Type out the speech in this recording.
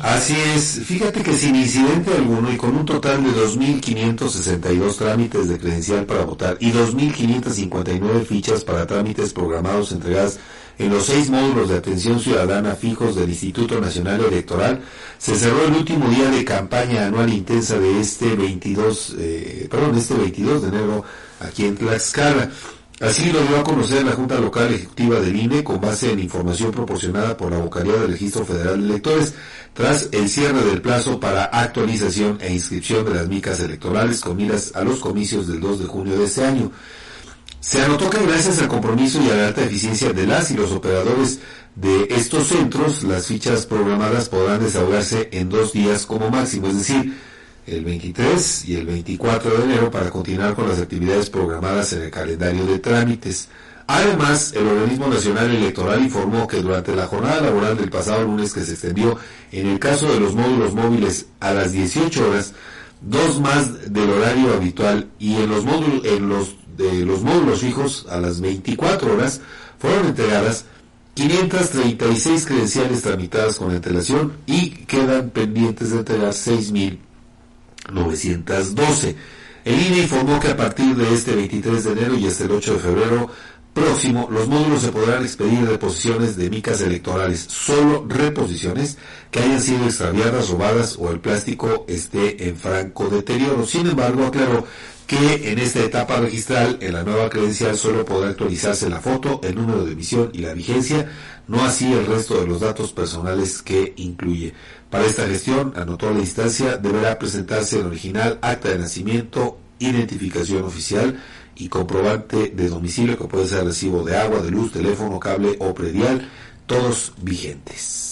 Así es, fíjate que sin incidente alguno y con un total de 2.562 trámites de credencial para votar y 2.559 fichas para trámites programados entregadas en los seis módulos de atención ciudadana fijos del Instituto Nacional Electoral, se cerró el último día de campaña anual intensa de este 22, eh, perdón, este 22 de enero aquí en Tlaxcala. Así lo dio a conocer la Junta Local Ejecutiva del INE con base en información proporcionada por la Bocaría del Registro Federal de Electores tras el cierre del plazo para actualización e inscripción de las micas electorales con a los comicios del 2 de junio de este año. Se anotó que gracias al compromiso y a la alta eficiencia de las y los operadores de estos centros, las fichas programadas podrán desahogarse en dos días como máximo, es decir, el 23 y el 24 de enero para continuar con las actividades programadas en el calendario de trámites. Además, el Organismo Nacional Electoral informó que durante la jornada laboral del pasado lunes que se extendió en el caso de los módulos móviles a las 18 horas, dos más del horario habitual y en los módulos, en los, de los módulos fijos a las 24 horas fueron entregadas 536 credenciales tramitadas con antelación y quedan pendientes de entregar 6.000 912. El INE informó que a partir de este 23 de enero y hasta el 8 de febrero próximo, los módulos se podrán expedir reposiciones de micas electorales, solo reposiciones que hayan sido extraviadas, robadas o el plástico esté en franco deterioro. Sin embargo, aclaró que en esta etapa registral, en la nueva credencial, solo podrá actualizarse la foto, el número de emisión y la vigencia, no así el resto de los datos personales que incluye. Para esta gestión, anotó la instancia, deberá presentarse el original acta de nacimiento, identificación oficial y comprobante de domicilio que puede ser recibo de agua, de luz, teléfono, cable o predial, todos vigentes.